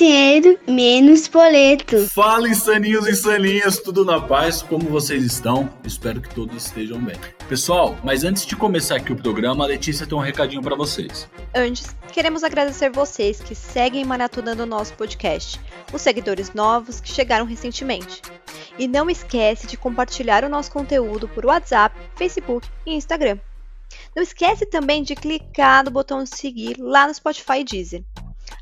dinheiro, menos boleto. Fala, insaninhos e insaninhas, tudo na paz? Como vocês estão? Espero que todos estejam bem. Pessoal, mas antes de começar aqui o programa, a Letícia tem um recadinho para vocês. Antes, queremos agradecer vocês que seguem maratonando o nosso podcast, os seguidores novos que chegaram recentemente. E não esquece de compartilhar o nosso conteúdo por WhatsApp, Facebook e Instagram. Não esquece também de clicar no botão de seguir lá no Spotify e Deezer.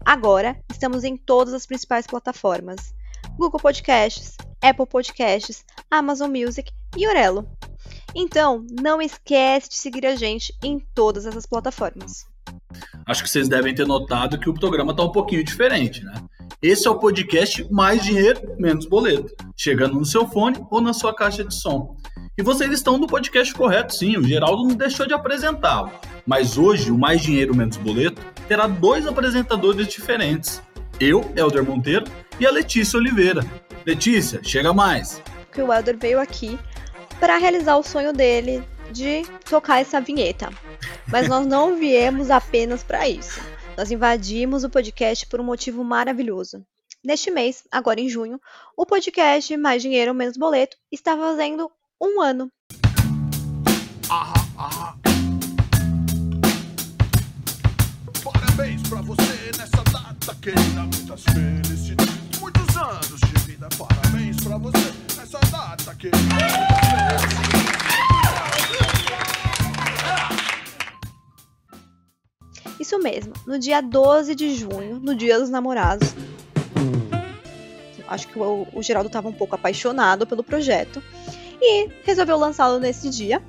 Agora estamos em todas as principais plataformas: Google Podcasts, Apple Podcasts, Amazon Music e Orelo. Então, não esquece de seguir a gente em todas essas plataformas. Acho que vocês devem ter notado que o programa está um pouquinho diferente, né? Esse é o podcast Mais Dinheiro, Menos Boleto, chegando no seu fone ou na sua caixa de som. E vocês estão no podcast correto, sim, o Geraldo não deixou de apresentá-lo. Mas hoje, o Mais Dinheiro, Menos Boleto terá dois apresentadores diferentes. Eu, Helder Monteiro, e a Letícia Oliveira. Letícia, chega mais. Que o Helder veio aqui para realizar o sonho dele de tocar essa vinheta. Mas nós não viemos apenas para isso. Nós invadimos o podcast por um motivo maravilhoso. Neste mês, agora em junho, o podcast Mais Dinheiro Menos Boleto está fazendo um ano. Aham, Parabéns pra você nessa data querida, muitas felicidades, muitos anos de vida. Parabéns pra você nessa data querida, Isso mesmo, no dia 12 de junho, no Dia dos Namorados. Acho que o, o Geraldo estava um pouco apaixonado pelo projeto e resolveu lançá-lo nesse dia.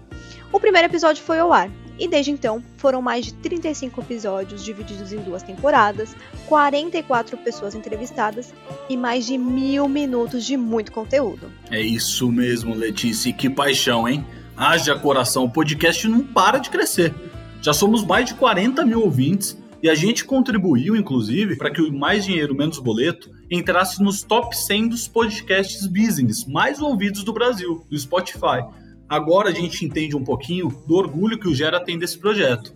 O primeiro episódio foi ao ar, e desde então foram mais de 35 episódios divididos em duas temporadas, 44 pessoas entrevistadas e mais de mil minutos de muito conteúdo. É isso mesmo, Letícia, que paixão, hein? Haja coração, o podcast não para de crescer. Já somos mais de 40 mil ouvintes e a gente contribuiu, inclusive, para que o Mais Dinheiro Menos Boleto entrasse nos top 100 dos podcasts business mais ouvidos do Brasil, do Spotify. Agora a gente entende um pouquinho do orgulho que o Gera tem desse projeto.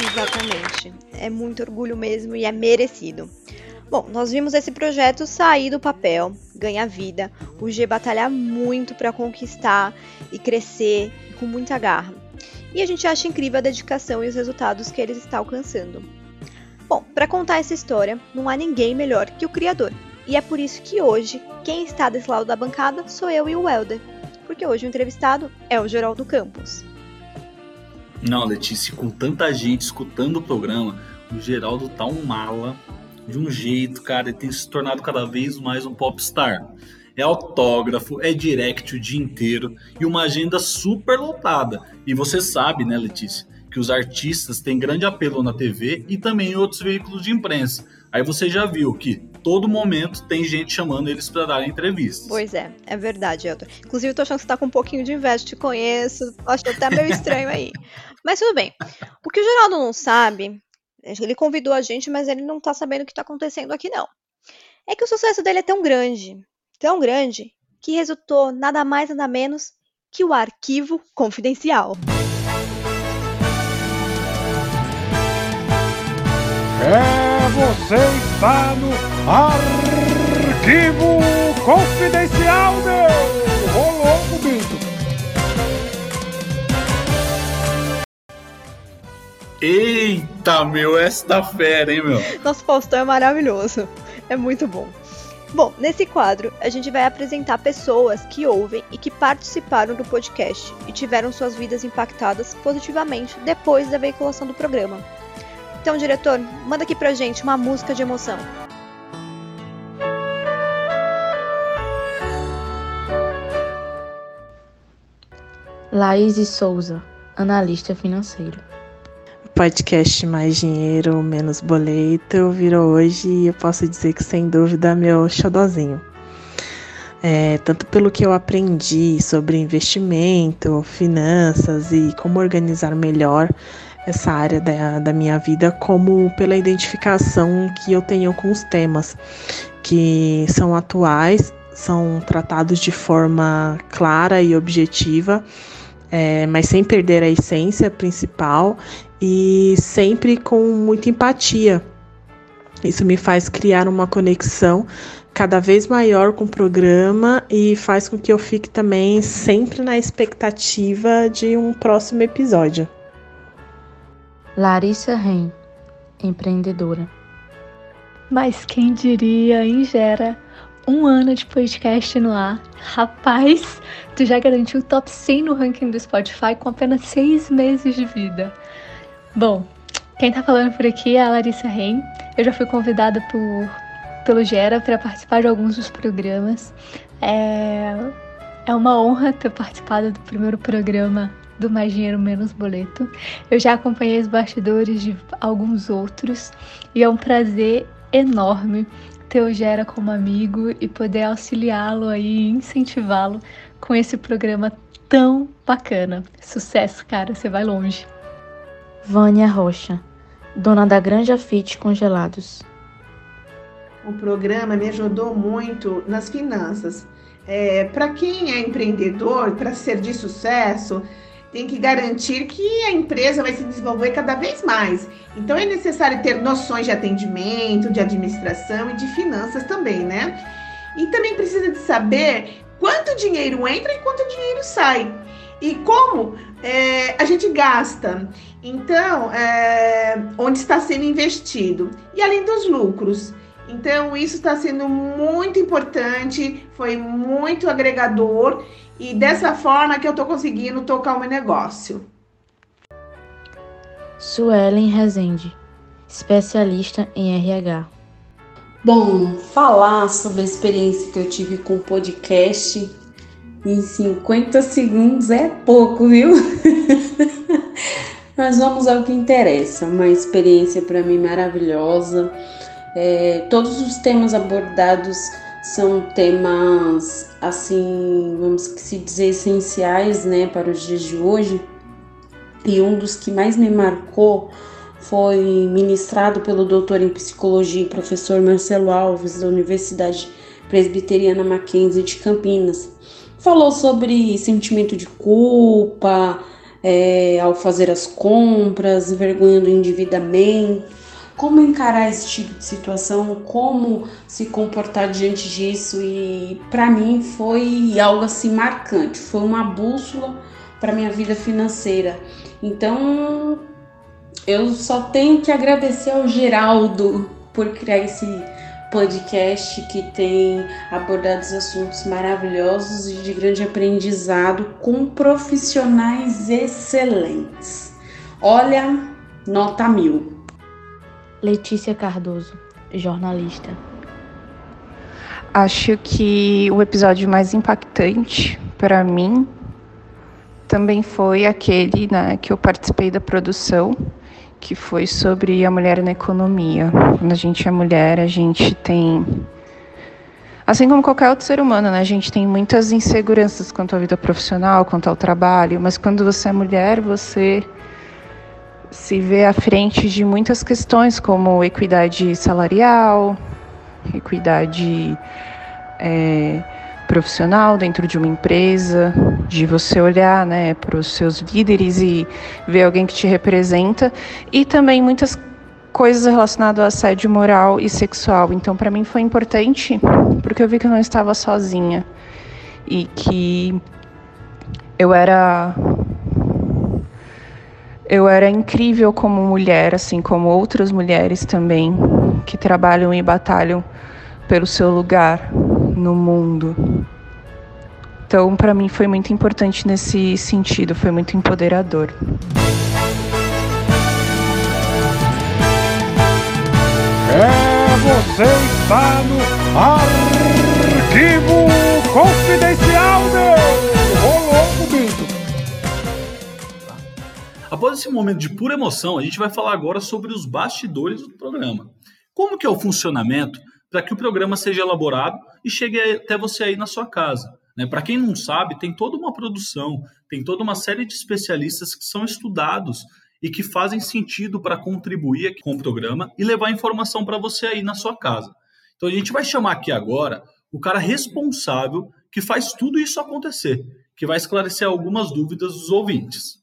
Exatamente. É muito orgulho mesmo e é merecido. Bom, nós vimos esse projeto sair do papel, ganhar vida, o G batalhar muito para conquistar e crescer com muita garra. E a gente acha incrível a dedicação e os resultados que ele está alcançando. Bom, para contar essa história, não há ninguém melhor que o criador, e é por isso que hoje, quem está desse lado da bancada sou eu e o Helder. Porque hoje o entrevistado é o Geraldo Campos. Não, Letícia, com tanta gente escutando o programa, o Geraldo tá um mala de um jeito, cara, ele tem se tornado cada vez mais um popstar. É autógrafo, é direct o dia inteiro e uma agenda super lotada. E você sabe, né, Letícia, que os artistas têm grande apelo na TV e também em outros veículos de imprensa. Aí você já viu que todo momento tem gente chamando eles para dar entrevistas. Pois é, é verdade, Elton. Inclusive, eu tô achando que você tá com um pouquinho de inveja, te conheço, acho até meio estranho aí. Mas tudo bem. O que o Geraldo não sabe, ele convidou a gente, mas ele não tá sabendo o que tá acontecendo aqui, não. É que o sucesso dele é tão grande, tão grande, que resultou nada mais nada menos que o arquivo confidencial. É, você está no Arquivo Confidencial, meu! Rolou, Bito! Eita, meu, esta fera, hein, meu? Nosso Faustão é maravilhoso. É muito bom. Bom, nesse quadro, a gente vai apresentar pessoas que ouvem e que participaram do podcast e tiveram suas vidas impactadas positivamente depois da veiculação do programa. Então, diretor, manda aqui pra gente uma música de emoção. Laís Souza, analista financeiro. Podcast Mais Dinheiro, Menos Boleto virou hoje e eu posso dizer que sem dúvida meu xodozinho. É, tanto pelo que eu aprendi sobre investimento, finanças e como organizar melhor essa área da, da minha vida, como pela identificação que eu tenho com os temas que são atuais, são tratados de forma clara e objetiva, é, mas sem perder a essência principal e sempre com muita empatia Isso me faz criar uma conexão cada vez maior com o programa e faz com que eu fique também sempre na expectativa de um próximo episódio. Larissa Ren, empreendedora. Mas quem diria, hein, Gera? Um ano de podcast no ar. Rapaz, tu já garantiu o top 100 no ranking do Spotify com apenas seis meses de vida. Bom, quem tá falando por aqui é a Larissa Ren. Eu já fui convidada por, pelo Gera para participar de alguns dos programas. É, é uma honra ter participado do primeiro programa do Mais Dinheiro Menos Boleto. Eu já acompanhei os bastidores de alguns outros e é um prazer enorme ter o Gera como amigo e poder auxiliá-lo aí, incentivá-lo com esse programa tão bacana. Sucesso, cara, você vai longe. Vânia Rocha, dona da Granja Fit Congelados. O programa me ajudou muito nas finanças. É, para quem é empreendedor, para ser de sucesso, tem que garantir que a empresa vai se desenvolver cada vez mais. Então é necessário ter noções de atendimento, de administração e de finanças também, né? E também precisa de saber quanto dinheiro entra e quanto dinheiro sai. E como é, a gente gasta. Então, é, onde está sendo investido. E além dos lucros. Então, isso está sendo muito importante, foi muito agregador e dessa forma que eu estou conseguindo tocar o meu negócio. Suelen Rezende, especialista em RH. Bom, falar sobre a experiência que eu tive com o podcast em 50 segundos é pouco, viu? Mas vamos ao que interessa. Uma experiência para mim maravilhosa. É, todos os temas abordados são temas assim, vamos se dizer essenciais, né, para os dias de hoje. E um dos que mais me marcou foi ministrado pelo doutor em psicologia e professor Marcelo Alves da Universidade Presbiteriana Mackenzie de Campinas. Falou sobre sentimento de culpa é, ao fazer as compras, vergonha do endividamento como encarar esse tipo de situação, como se comportar diante disso e para mim foi algo assim marcante, foi uma bússola para minha vida financeira. Então, eu só tenho que agradecer ao Geraldo por criar esse podcast que tem abordado assuntos maravilhosos e de grande aprendizado com profissionais excelentes. Olha, nota mil. Letícia Cardoso, jornalista. Acho que o episódio mais impactante para mim também foi aquele né, que eu participei da produção, que foi sobre a mulher na economia. Quando a gente é mulher, a gente tem. Assim como qualquer outro ser humano, né? A gente tem muitas inseguranças quanto à vida profissional, quanto ao trabalho, mas quando você é mulher, você se vê à frente de muitas questões como equidade salarial, equidade é, profissional dentro de uma empresa, de você olhar né, para os seus líderes e ver alguém que te representa, e também muitas coisas relacionadas ao assédio moral e sexual. Então, para mim foi importante porque eu vi que eu não estava sozinha e que eu era eu era incrível como mulher, assim como outras mulheres também que trabalham e batalham pelo seu lugar no mundo. Então, para mim foi muito importante nesse sentido, foi muito empoderador. É, você está no Arquivo Confidencial do Após esse momento de pura emoção, a gente vai falar agora sobre os bastidores do programa. Como que é o funcionamento para que o programa seja elaborado e chegue até você aí na sua casa. Né? Para quem não sabe, tem toda uma produção, tem toda uma série de especialistas que são estudados e que fazem sentido para contribuir com o programa e levar informação para você aí na sua casa. Então a gente vai chamar aqui agora o cara responsável que faz tudo isso acontecer, que vai esclarecer algumas dúvidas dos ouvintes.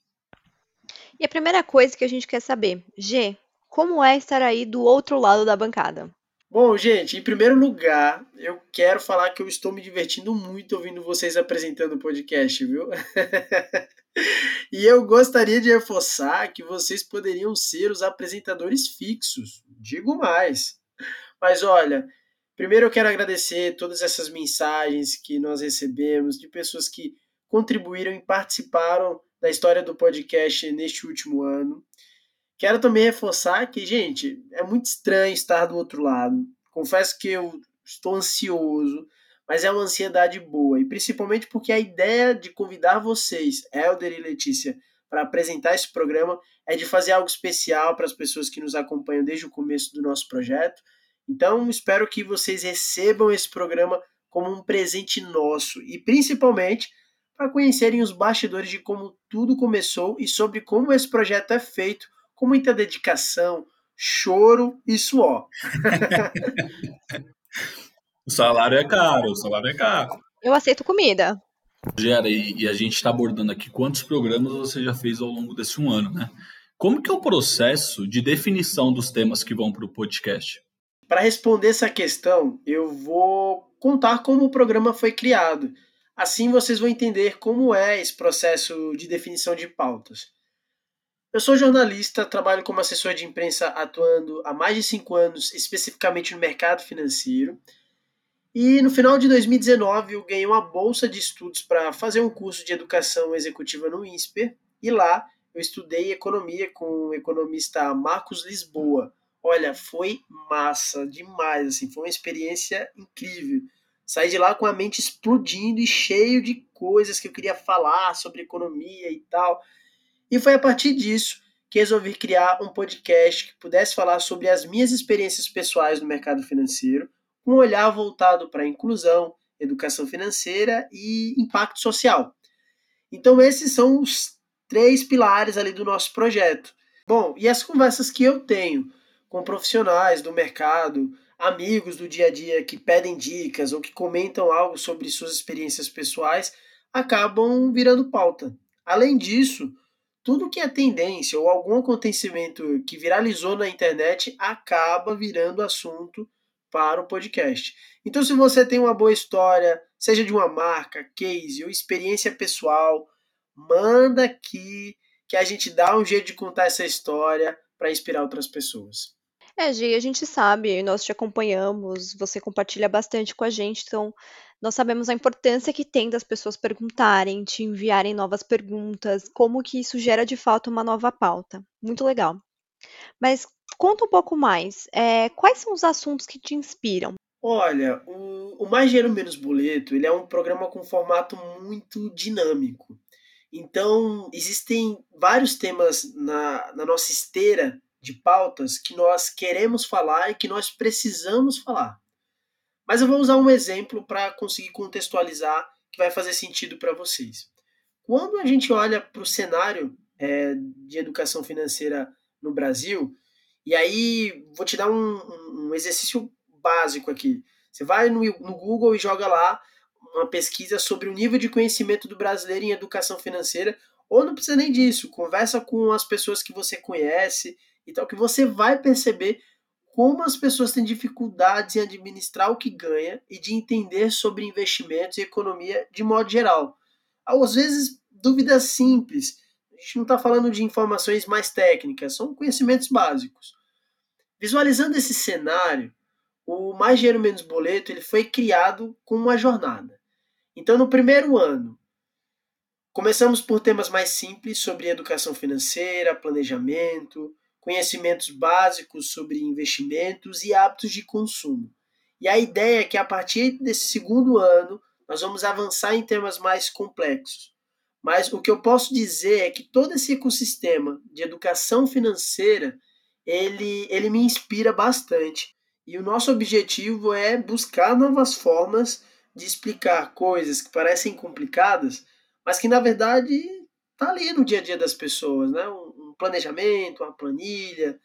E a primeira coisa que a gente quer saber, G, como é estar aí do outro lado da bancada? Bom, gente, em primeiro lugar, eu quero falar que eu estou me divertindo muito ouvindo vocês apresentando o podcast, viu? e eu gostaria de reforçar que vocês poderiam ser os apresentadores fixos. Digo mais. Mas olha, primeiro eu quero agradecer todas essas mensagens que nós recebemos de pessoas que contribuíram e participaram da história do podcast neste último ano. Quero também reforçar que, gente, é muito estranho estar do outro lado. Confesso que eu estou ansioso, mas é uma ansiedade boa, e principalmente porque a ideia de convidar vocês, Helder e Letícia, para apresentar esse programa é de fazer algo especial para as pessoas que nos acompanham desde o começo do nosso projeto. Então, espero que vocês recebam esse programa como um presente nosso e principalmente para conhecerem os bastidores de como tudo começou e sobre como esse projeto é feito com muita dedicação, choro e suor. o salário é caro, o salário é caro. Eu aceito comida. Gera, e, e a gente está abordando aqui quantos programas você já fez ao longo desse um ano, né? Como que é o processo de definição dos temas que vão para o podcast? Para responder essa questão, eu vou contar como o programa foi criado. Assim vocês vão entender como é esse processo de definição de pautas. Eu sou jornalista, trabalho como assessor de imprensa atuando há mais de cinco anos, especificamente no mercado financeiro. E no final de 2019 eu ganhei uma bolsa de estudos para fazer um curso de educação executiva no INSPER. E lá eu estudei economia com o economista Marcos Lisboa. Olha, foi massa demais, assim, foi uma experiência incrível. Saí de lá com a mente explodindo e cheio de coisas que eu queria falar sobre economia e tal. E foi a partir disso que resolvi criar um podcast que pudesse falar sobre as minhas experiências pessoais no mercado financeiro, com um olhar voltado para inclusão, educação financeira e impacto social. Então, esses são os três pilares ali do nosso projeto. Bom, e as conversas que eu tenho com profissionais do mercado, amigos do dia a dia que pedem dicas ou que comentam algo sobre suas experiências pessoais, acabam virando pauta. Além disso, tudo que é tendência ou algum acontecimento que viralizou na internet acaba virando assunto para o podcast. Então, se você tem uma boa história, seja de uma marca, case ou experiência pessoal, manda aqui que a gente dá um jeito de contar essa história para inspirar outras pessoas. É, Gi, a gente sabe, nós te acompanhamos, você compartilha bastante com a gente, então nós sabemos a importância que tem das pessoas perguntarem, te enviarem novas perguntas, como que isso gera de fato uma nova pauta. Muito legal. Mas conta um pouco mais. É, quais são os assuntos que te inspiram? Olha, o, o Mais Dinheiro Menos Boleto ele é um programa com formato muito dinâmico. Então, existem vários temas na, na nossa esteira de pautas que nós queremos falar e que nós precisamos falar. Mas eu vou usar um exemplo para conseguir contextualizar que vai fazer sentido para vocês. Quando a gente olha para o cenário é, de educação financeira no Brasil, e aí vou te dar um, um exercício básico aqui. Você vai no, no Google e joga lá uma pesquisa sobre o nível de conhecimento do brasileiro em educação financeira, ou não precisa nem disso, conversa com as pessoas que você conhece e tal, que você vai perceber como as pessoas têm dificuldades em administrar o que ganha e de entender sobre investimentos e economia de modo geral. Às vezes, dúvidas simples. A gente não está falando de informações mais técnicas, são conhecimentos básicos. Visualizando esse cenário, o Mais Dinheiro Menos Boleto ele foi criado com uma jornada. Então, no primeiro ano, começamos por temas mais simples sobre educação financeira, planejamento, conhecimentos básicos sobre investimentos e hábitos de consumo. E a ideia é que a partir desse segundo ano nós vamos avançar em temas mais complexos. Mas o que eu posso dizer é que todo esse ecossistema de educação financeira ele, ele me inspira bastante. E o nosso objetivo é buscar novas formas de explicar coisas que parecem complicadas, mas que na verdade tá ali no dia a dia das pessoas, né? Um, planejamento, uma planilha,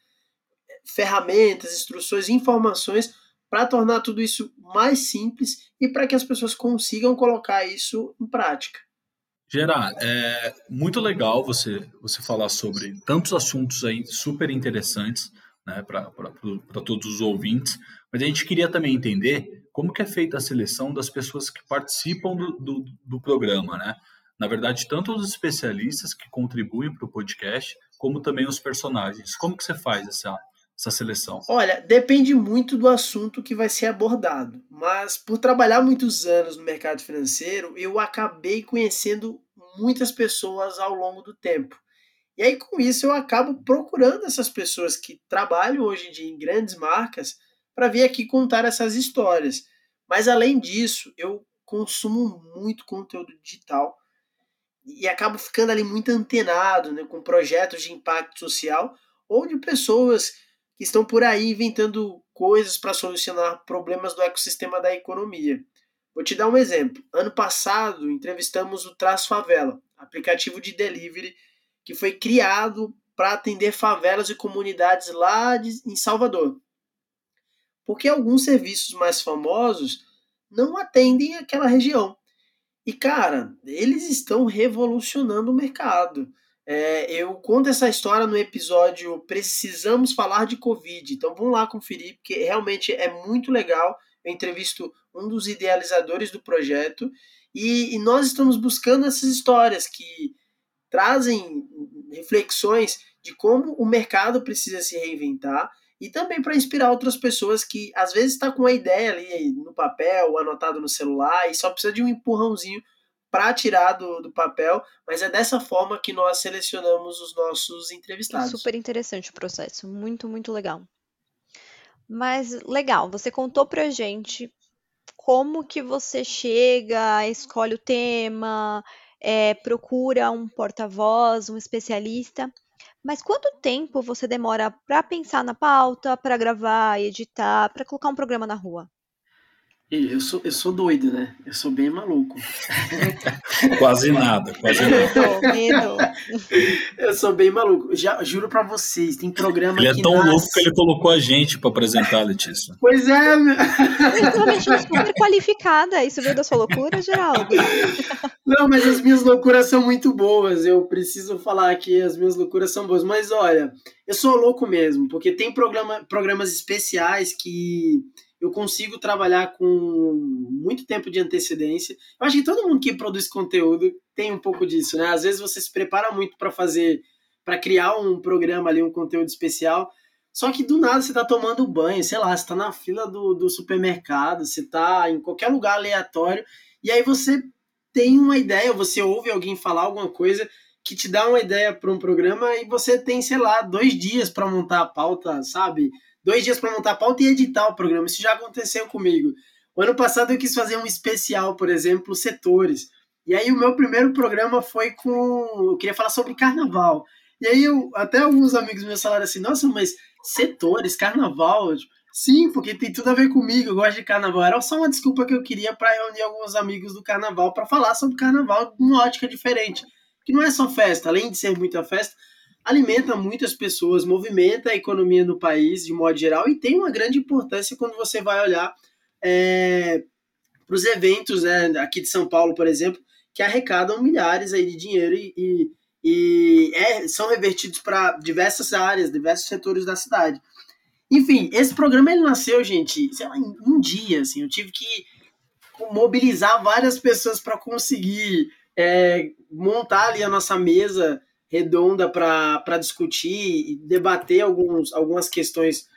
ferramentas, instruções, informações para tornar tudo isso mais simples e para que as pessoas consigam colocar isso em prática. Gerard, é muito legal você, você falar sobre tantos assuntos aí super interessantes, né, para todos os ouvintes, mas a gente queria também entender como que é feita a seleção das pessoas que participam do, do, do programa, né? Na verdade, tanto os especialistas que contribuem para o podcast, como também os personagens. Como que você faz essa, essa seleção? Olha, depende muito do assunto que vai ser abordado. Mas por trabalhar muitos anos no mercado financeiro, eu acabei conhecendo muitas pessoas ao longo do tempo. E aí, com isso, eu acabo procurando essas pessoas que trabalham hoje em dia em grandes marcas para vir aqui contar essas histórias. Mas além disso, eu consumo muito conteúdo digital e acabo ficando ali muito antenado né, com projetos de impacto social ou de pessoas que estão por aí inventando coisas para solucionar problemas do ecossistema da economia. Vou te dar um exemplo. Ano passado, entrevistamos o Traz Favela, aplicativo de delivery que foi criado para atender favelas e comunidades lá de, em Salvador. Porque alguns serviços mais famosos não atendem aquela região. E, cara, eles estão revolucionando o mercado. É, eu conto essa história no episódio Precisamos Falar de Covid. Então vamos lá conferir, porque realmente é muito legal. Eu entrevisto um dos idealizadores do projeto e, e nós estamos buscando essas histórias que trazem reflexões de como o mercado precisa se reinventar e também para inspirar outras pessoas que às vezes está com a ideia ali no papel, anotado no celular e só precisa de um empurrãozinho para tirar do, do papel, mas é dessa forma que nós selecionamos os nossos entrevistados. Super interessante o processo, muito, muito legal. Mas legal, você contou pra gente como que você chega, escolhe o tema, é, procura um porta-voz, um especialista. Mas quanto tempo você demora para pensar na pauta, para gravar, editar, para colocar um programa na rua? Eu sou, eu sou doido, né? Eu sou bem maluco. quase nada, quase nada. Eu sou bem maluco. Já juro para vocês, tem programa Ele é tão nasce... louco que ele colocou a gente para apresentar, Letícia. Pois é, meu. Eu estou super qualificada. Isso veio da sua loucura, Geraldo? Não, mas as minhas loucuras são muito boas. Eu preciso falar que as minhas loucuras são boas. Mas olha, eu sou louco mesmo, porque tem programa, programas especiais que eu consigo trabalhar com muito tempo de antecedência. Eu acho que todo mundo que produz conteúdo tem um pouco disso, né? Às vezes você se prepara muito para fazer, para criar um programa ali, um conteúdo especial, só que do nada você tá tomando banho, sei lá, você tá na fila do, do supermercado, você tá em qualquer lugar aleatório, e aí você tem uma ideia, você ouve alguém falar alguma coisa que te dá uma ideia para um programa e você tem, sei lá, dois dias para montar a pauta, sabe? Dois dias para montar a pauta e editar o programa. Isso já aconteceu comigo. O ano passado eu quis fazer um especial, por exemplo, setores. E aí o meu primeiro programa foi com. Eu queria falar sobre carnaval. E aí eu, até alguns amigos meus falaram assim, nossa, mas setores, carnaval. Sim, porque tem tudo a ver comigo, eu gosto de carnaval. Era só uma desculpa que eu queria para reunir alguns amigos do carnaval para falar sobre carnaval numa ótica diferente. Que não é só festa, além de ser muita festa, alimenta muitas pessoas, movimenta a economia no país de modo geral e tem uma grande importância quando você vai olhar é, para os eventos né, aqui de São Paulo, por exemplo, que arrecadam milhares aí de dinheiro e, e, e é, são revertidos para diversas áreas, diversos setores da cidade. Enfim, esse programa ele nasceu, gente, sei lá, em um dia, assim, eu tive que mobilizar várias pessoas para conseguir é, montar ali a nossa mesa redonda para discutir e debater alguns, algumas questões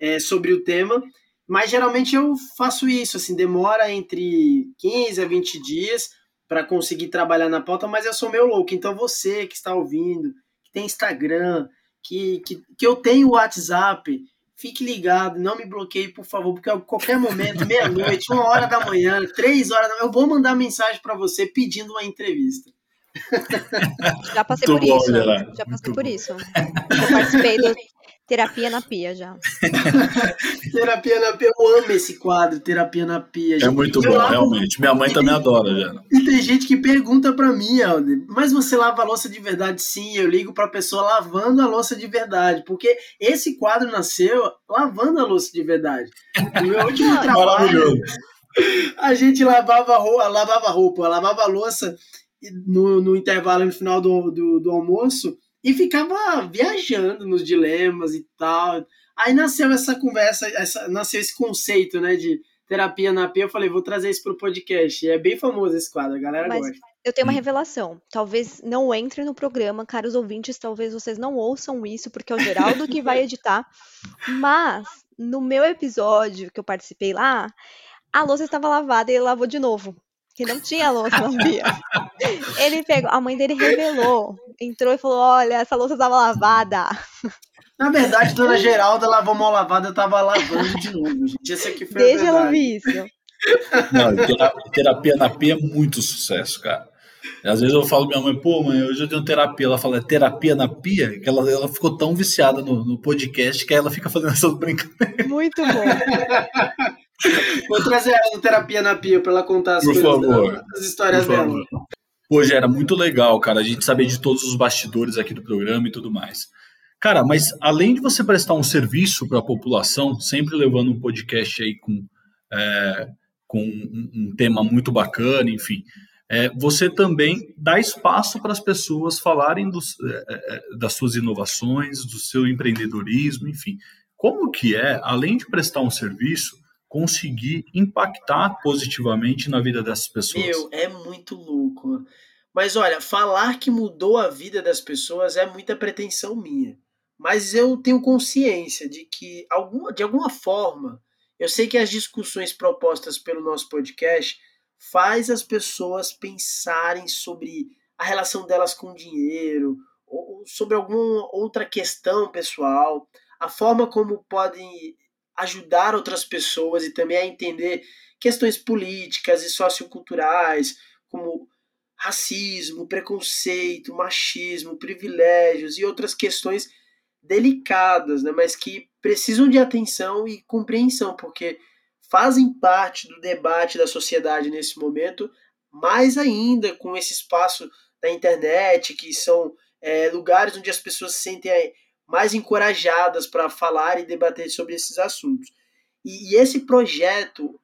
é, sobre o tema, mas geralmente eu faço isso, assim, demora entre 15 a 20 dias para conseguir trabalhar na pauta, mas eu sou meio louco, então você que está ouvindo, que tem Instagram, que, que, que eu tenho WhatsApp, fique ligado, não me bloqueie, por favor, porque a qualquer momento, meia-noite, uma hora da manhã, três horas, eu vou mandar mensagem para você pedindo uma entrevista. Já passei Muito por bom, isso. Já passei Muito por bom. isso. Eu participei do Terapia na Pia já. terapia na Pia, eu amo esse quadro, Terapia na Pia. Gente. É muito eu bom, lavo... realmente. Minha mãe também adora já. E tem gente que pergunta para mim, Alder, mas você lava a louça de verdade? Sim, eu ligo pra pessoa lavando a louça de verdade, porque esse quadro nasceu lavando a louça de verdade. O meu último trabalho, a gente lavava roupa, lavava roupa, lavava a louça no, no intervalo no final do, do, do almoço e ficava viajando nos dilemas e tal. Aí nasceu essa conversa, essa, nasceu esse conceito, né, de terapia na P. Eu falei, vou trazer isso pro podcast. E é bem famoso esse quadro, a galera Mas gosta. eu tenho uma revelação. Talvez não entre no programa, caros ouvintes, talvez vocês não ouçam isso, porque é o Geraldo que vai editar. Mas no meu episódio que eu participei lá, a louça estava lavada e ele lavou de novo. Que não tinha louça na pia. Ele pegou, a mãe dele revelou, entrou e falou: Olha, essa louça estava lavada. Na verdade, Dona Geralda lavou mal lavada, eu tava lavando de novo, gente. Esse aqui foi a Deixa ela verdade. ouvir isso. Não, tera- terapia na P é muito sucesso, cara. Às vezes eu falo pra minha mãe, pô, mãe, hoje eu tenho terapia. Ela fala, é terapia na pia? Que ela, ela ficou tão viciada no, no podcast que aí ela fica fazendo essas brincadeiras. Muito bom. Vou trazer ela no terapia na pia pra ela contar as Por favor. dela, as histórias Por dela. favor. Pô, já era muito legal, cara, a gente saber de todos os bastidores aqui do programa e tudo mais. Cara, mas além de você prestar um serviço para a população, sempre levando um podcast aí com, é, com um, um tema muito bacana, enfim, é, você também dá espaço para as pessoas falarem dos, é, é, das suas inovações, do seu empreendedorismo, enfim. Como que é, além de prestar um serviço, conseguir impactar positivamente na vida dessas pessoas? Meu, é muito louco. Mas olha, falar que mudou a vida das pessoas é muita pretensão minha. Mas eu tenho consciência de que, alguma, de alguma forma, eu sei que as discussões propostas pelo nosso podcast faz as pessoas pensarem sobre a relação delas com o dinheiro, ou ou sobre alguma outra questão pessoal, a forma como podem ajudar outras pessoas e também a entender questões políticas e socioculturais, como racismo, preconceito, machismo, privilégios e outras questões delicadas, né, mas que precisam de atenção e compreensão, porque fazem parte do debate da sociedade nesse momento, mais ainda com esse espaço da internet, que são é, lugares onde as pessoas se sentem é, mais encorajadas para falar e debater sobre esses assuntos. E, e esse projeto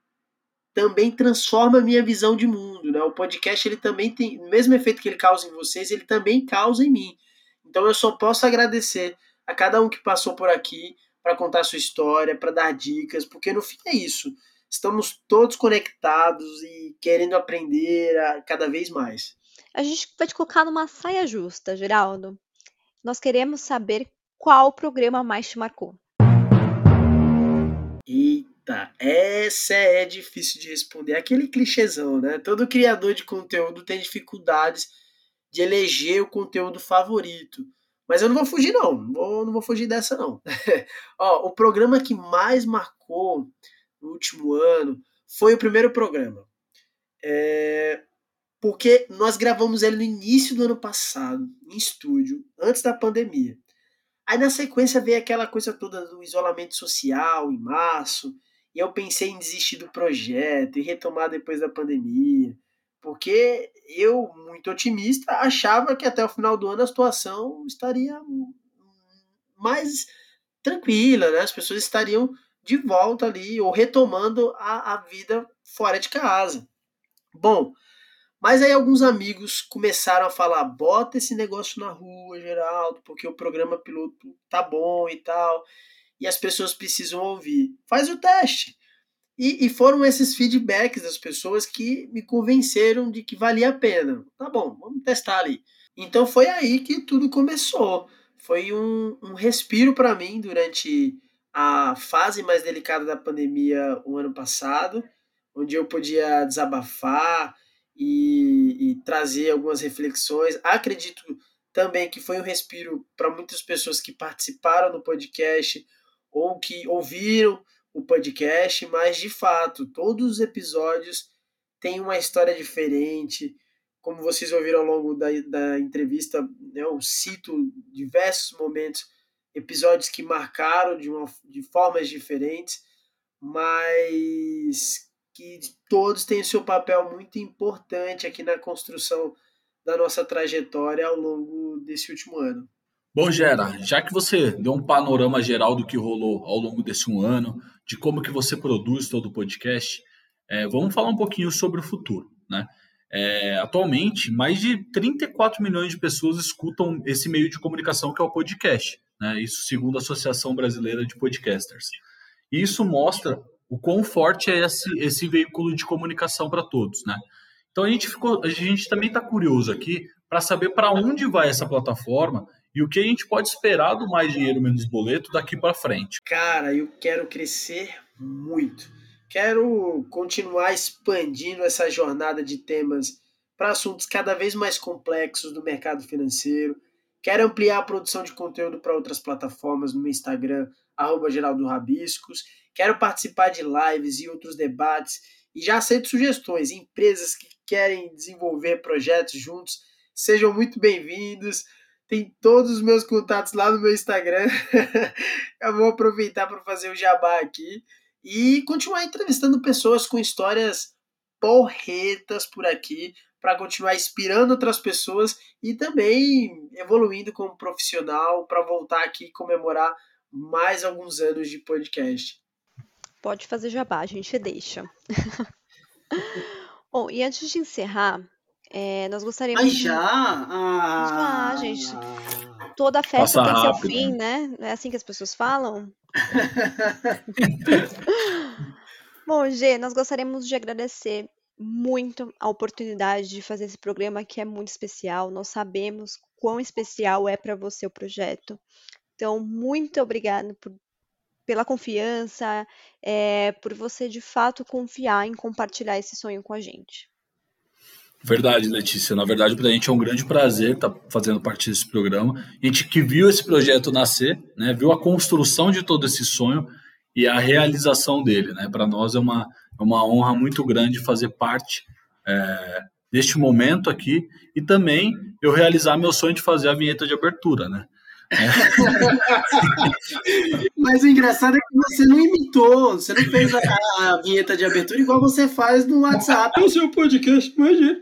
também transforma a minha visão de mundo, né? O podcast ele também tem o mesmo efeito que ele causa em vocês, ele também causa em mim. Então eu só posso agradecer a cada um que passou por aqui para contar sua história, para dar dicas, porque no fim é isso. Estamos todos conectados e querendo aprender cada vez mais. A gente vai te colocar numa saia justa, Geraldo. Nós queremos saber qual programa mais te marcou. Eita, essa é difícil de responder. Aquele clichêzão, né? Todo criador de conteúdo tem dificuldades de eleger o conteúdo favorito. Mas eu não vou fugir, não. Não vou, não vou fugir dessa, não. Ó, o programa que mais marcou no último ano foi o primeiro programa. É, porque nós gravamos ele no início do ano passado, em estúdio, antes da pandemia. Aí na sequência veio aquela coisa toda do isolamento social em março, e eu pensei em desistir do projeto e retomar depois da pandemia, porque eu, muito otimista, achava que até o final do ano a situação estaria mais tranquila, né? As pessoas estariam de volta ali ou retomando a, a vida fora de casa. Bom, mas aí alguns amigos começaram a falar: bota esse negócio na rua, Geraldo, porque o programa piloto tá bom e tal, e as pessoas precisam ouvir. Faz o teste. E, e foram esses feedbacks das pessoas que me convenceram de que valia a pena. Tá bom, vamos testar ali. Então foi aí que tudo começou. Foi um, um respiro para mim durante a fase mais delicada da pandemia o ano passado, onde eu podia desabafar e, e trazer algumas reflexões. Acredito também que foi um respiro para muitas pessoas que participaram do podcast ou que ouviram o podcast, mas de fato, todos os episódios têm uma história diferente. Como vocês ouviram ao longo da, da entrevista, né, eu cito diversos momentos, episódios que marcaram de, uma, de formas diferentes, mas que todos têm seu papel muito importante aqui na construção da nossa trajetória ao longo desse último ano. Bom, Gera, já que você deu um panorama geral do que rolou ao longo desse um ano, de como que você produz todo o podcast, é, vamos falar um pouquinho sobre o futuro, né? É, atualmente, mais de 34 milhões de pessoas escutam esse meio de comunicação que é o podcast, né? Isso segundo a Associação Brasileira de Podcasters. E isso mostra o quão forte é esse, esse veículo de comunicação para todos, né? Então a gente ficou, a gente também está curioso aqui para saber para onde vai essa plataforma e o que a gente pode esperar do mais dinheiro menos boleto daqui para frente. Cara, eu quero crescer muito. Quero continuar expandindo essa jornada de temas para assuntos cada vez mais complexos do mercado financeiro. Quero ampliar a produção de conteúdo para outras plataformas no meu Instagram, arroba Geraldo Rabiscos. Quero participar de lives e outros debates. E já aceito sugestões. Empresas que querem desenvolver projetos juntos, sejam muito bem-vindos. Tem todos os meus contatos lá no meu Instagram. Eu vou aproveitar para fazer o jabá aqui e continuar entrevistando pessoas com histórias porretas por aqui para continuar inspirando outras pessoas e também evoluindo como profissional para voltar aqui e comemorar mais alguns anos de podcast. Pode fazer jabá, a gente deixa. Bom, e antes de encerrar, é, nós gostaríamos. Mas já? Ah, já, gente. Toda festa Passa tem rápido. seu fim, né? É assim que as pessoas falam? Bom, Gê, nós gostaríamos de agradecer muito a oportunidade de fazer esse programa que é muito especial. Nós sabemos quão especial é para você o projeto. Então, muito obrigada por, pela confiança, é, por você de fato confiar em compartilhar esse sonho com a gente. Verdade, Letícia. Na verdade, para a gente é um grande prazer estar tá fazendo parte desse programa. A gente que viu esse projeto nascer, né, viu a construção de todo esse sonho e a realização dele. Né? Para nós é uma, é uma honra muito grande fazer parte é, deste momento aqui e também eu realizar meu sonho de fazer a vinheta de abertura. Né? Mas o engraçado é que você não imitou, você não fez a, a vinheta de abertura igual você faz no WhatsApp. É o seu podcast, imagina.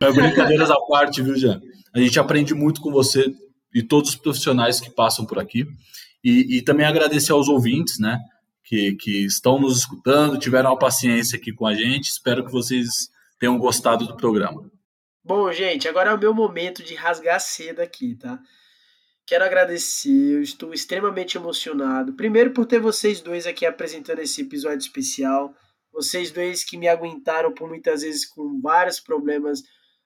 É brincadeiras à parte, viu, Jean? A gente aprende muito com você e todos os profissionais que passam por aqui. E, e também agradecer aos ouvintes, né? Que, que estão nos escutando, tiveram a paciência aqui com a gente. Espero que vocês tenham gostado do programa. Bom, gente, agora é o meu momento de rasgar cedo aqui, tá? Quero agradecer, eu estou extremamente emocionado. Primeiro por ter vocês dois aqui apresentando esse episódio especial. Vocês dois que me aguentaram por muitas vezes com vários problemas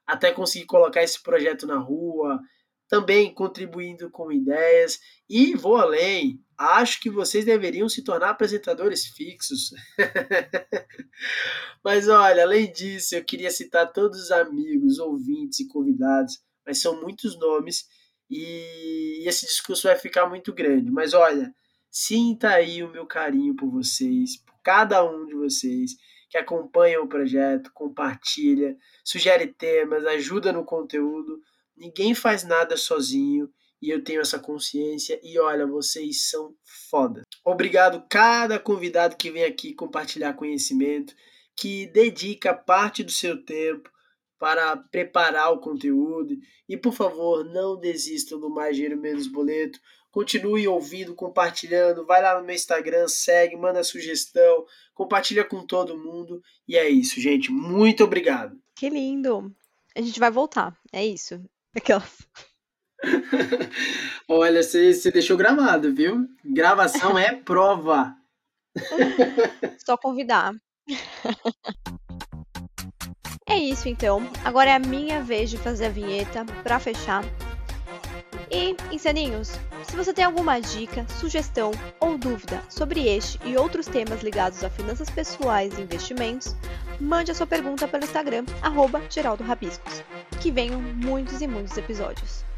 até conseguir colocar esse projeto na rua, também contribuindo com ideias. E vou além, acho que vocês deveriam se tornar apresentadores fixos. mas olha, além disso, eu queria citar todos os amigos, ouvintes e convidados, mas são muitos nomes e esse discurso vai ficar muito grande. Mas olha, sinta aí o meu carinho por vocês, cada um de vocês que acompanha o projeto, compartilha, sugere temas, ajuda no conteúdo. Ninguém faz nada sozinho e eu tenho essa consciência. E olha, vocês são foda. Obrigado cada convidado que vem aqui compartilhar conhecimento, que dedica parte do seu tempo para preparar o conteúdo. E por favor, não desistam do Mais Dinheiro Menos Boleto. Continue ouvindo, compartilhando. Vai lá no meu Instagram, segue, manda sugestão, compartilha com todo mundo. E é isso, gente. Muito obrigado. Que lindo. A gente vai voltar. É isso. Aquelas. Olha, você, você deixou gravado, viu? Gravação é prova. Só convidar. É isso então. Agora é a minha vez de fazer a vinheta para fechar. E, insaninhos, se você tem alguma dica, sugestão ou dúvida sobre este e outros temas ligados a finanças pessoais e investimentos, mande a sua pergunta pelo Instagram, arroba Rabiscos. Que venham muitos e muitos episódios.